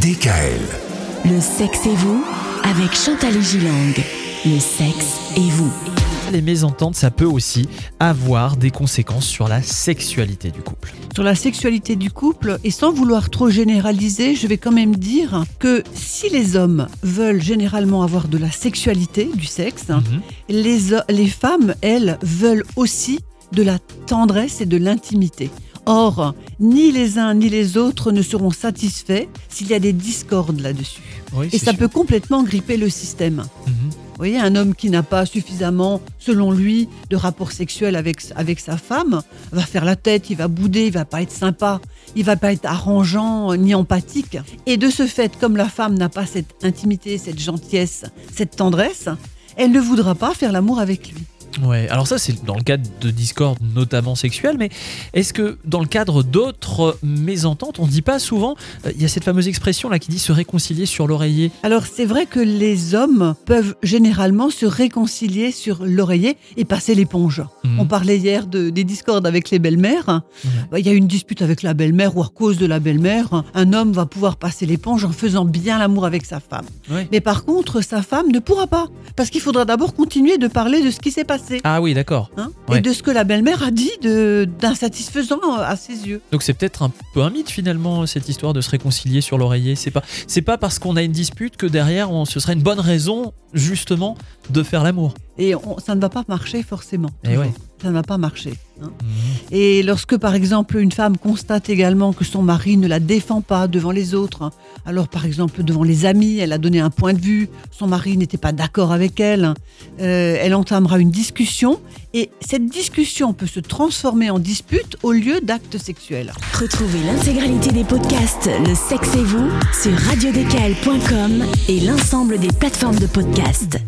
DKL. Le sexe et vous avec Chantal et Gilang. Le sexe et vous. Les mésententes, ça peut aussi avoir des conséquences sur la sexualité du couple. Sur la sexualité du couple, et sans vouloir trop généraliser, je vais quand même dire que si les hommes veulent généralement avoir de la sexualité, du sexe, Mhm. les, les femmes, elles, veulent aussi de la tendresse et de l'intimité. Or, ni les uns ni les autres ne seront satisfaits s'il y a des discordes là-dessus. Oui, Et ça sûr. peut complètement gripper le système. Mhm. Vous voyez, un homme qui n'a pas suffisamment, selon lui, de rapport sexuel avec, avec sa femme, va faire la tête, il va bouder, il va pas être sympa, il va pas être arrangeant ni empathique. Et de ce fait, comme la femme n'a pas cette intimité, cette gentillesse, cette tendresse, elle ne voudra pas faire l'amour avec lui. Ouais, alors ça c'est dans le cadre de discorde notamment sexuel, mais est-ce que dans le cadre d'autres mésententes, on dit pas souvent, euh, il y a cette fameuse expression là qui dit se réconcilier sur l'oreiller. Alors c'est vrai que les hommes peuvent généralement se réconcilier sur l'oreiller et passer l'éponge. Mhm. On parlait hier de, des discordes avec les belles-mères. Bah, Il y a une dispute avec la belle-mère ou à cause de la belle-mère, un homme va pouvoir passer l'éponge en faisant bien l'amour avec sa femme. Mais par contre, sa femme ne pourra pas, parce qu'il faudra d'abord continuer de parler de ce qui s'est passé. Ah oui, d'accord. hein, Ouais. Et de ce que la belle-mère a dit d'insatisfaisant à ses yeux. Donc c'est peut-être un peu un mythe finalement cette histoire de se réconcilier sur l'oreiller. C'est pas c'est pas parce qu'on a une dispute que derrière on, ce serait une bonne raison justement de faire l'amour. Et on- ça ne va pas marcher forcément. Eh toujours. ouais. Ça ne va pas marcher. hein. Et lorsque, par exemple, une femme constate également que son mari ne la défend pas devant les autres, hein, alors par exemple devant les amis, elle a donné un point de vue, son mari n'était pas d'accord avec elle, hein, euh, elle entamera une discussion et cette discussion peut se transformer en dispute au lieu d'acte sexuel. Retrouvez l'intégralité des podcasts Le sexe et vous sur radiodkl.com et l'ensemble des plateformes de podcasts.